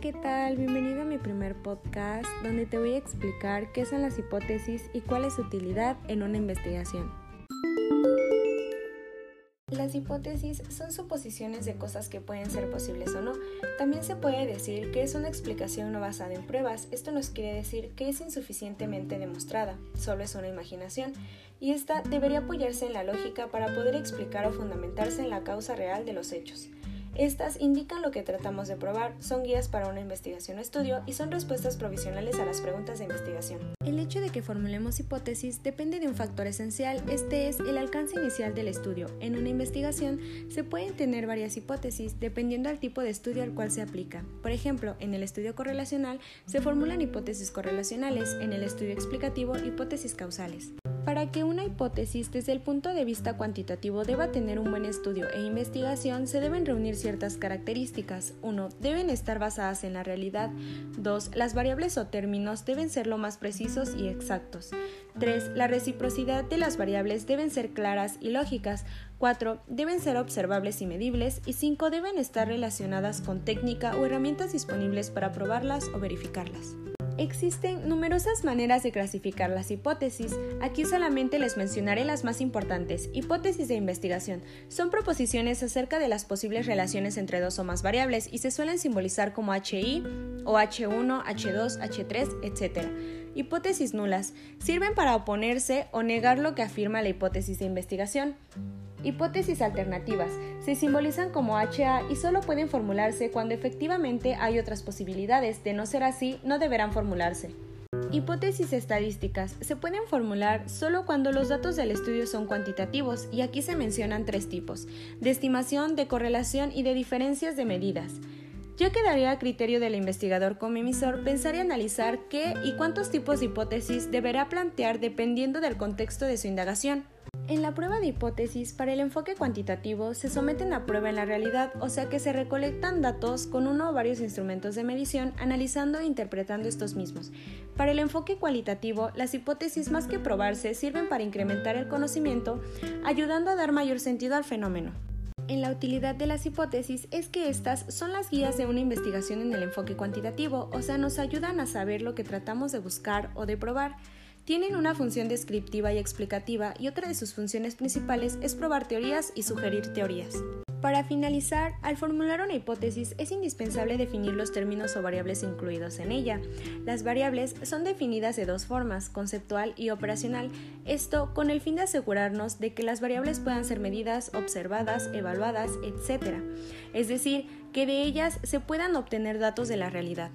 ¿qué tal? Bienvenido a mi primer podcast donde te voy a explicar qué son las hipótesis y cuál es su utilidad en una investigación. Las hipótesis son suposiciones de cosas que pueden ser posibles o no. También se puede decir que es una explicación no basada en pruebas. Esto nos quiere decir que es insuficientemente demostrada, solo es una imaginación, y esta debería apoyarse en la lógica para poder explicar o fundamentarse en la causa real de los hechos. Estas indican lo que tratamos de probar, son guías para una investigación o estudio y son respuestas provisionales a las preguntas de investigación. El hecho de que formulemos hipótesis depende de un factor esencial, este es el alcance inicial del estudio. En una investigación se pueden tener varias hipótesis dependiendo del tipo de estudio al cual se aplica. Por ejemplo, en el estudio correlacional se formulan hipótesis correlacionales, en el estudio explicativo hipótesis causales. Para que una hipótesis desde el punto de vista cuantitativo deba tener un buen estudio e investigación, se deben reunir ciertas características. 1. Deben estar basadas en la realidad. 2. Las variables o términos deben ser lo más precisos y exactos. 3. La reciprocidad de las variables deben ser claras y lógicas. 4. Deben ser observables y medibles. Y 5. Deben estar relacionadas con técnica o herramientas disponibles para probarlas o verificarlas. Existen numerosas maneras de clasificar las hipótesis. Aquí solamente les mencionaré las más importantes. Hipótesis de investigación. Son proposiciones acerca de las posibles relaciones entre dos o más variables y se suelen simbolizar como HI o H1, H2, H3, etc. Hipótesis nulas. Sirven para oponerse o negar lo que afirma la hipótesis de investigación. Hipótesis alternativas. Se simbolizan como HA y solo pueden formularse cuando efectivamente hay otras posibilidades. De no ser así, no deberán formularse. Hipótesis estadísticas. Se pueden formular solo cuando los datos del estudio son cuantitativos y aquí se mencionan tres tipos, de estimación, de correlación y de diferencias de medidas. Ya quedaría a criterio del investigador como emisor pensar y analizar qué y cuántos tipos de hipótesis deberá plantear dependiendo del contexto de su indagación. En la prueba de hipótesis, para el enfoque cuantitativo, se someten a prueba en la realidad, o sea que se recolectan datos con uno o varios instrumentos de medición, analizando e interpretando estos mismos. Para el enfoque cualitativo, las hipótesis más que probarse sirven para incrementar el conocimiento, ayudando a dar mayor sentido al fenómeno. En la utilidad de las hipótesis es que estas son las guías de una investigación en el enfoque cuantitativo, o sea, nos ayudan a saber lo que tratamos de buscar o de probar. Tienen una función descriptiva y explicativa y otra de sus funciones principales es probar teorías y sugerir teorías. Para finalizar, al formular una hipótesis es indispensable definir los términos o variables incluidos en ella. Las variables son definidas de dos formas, conceptual y operacional, esto con el fin de asegurarnos de que las variables puedan ser medidas, observadas, evaluadas, etc. Es decir, que de ellas se puedan obtener datos de la realidad.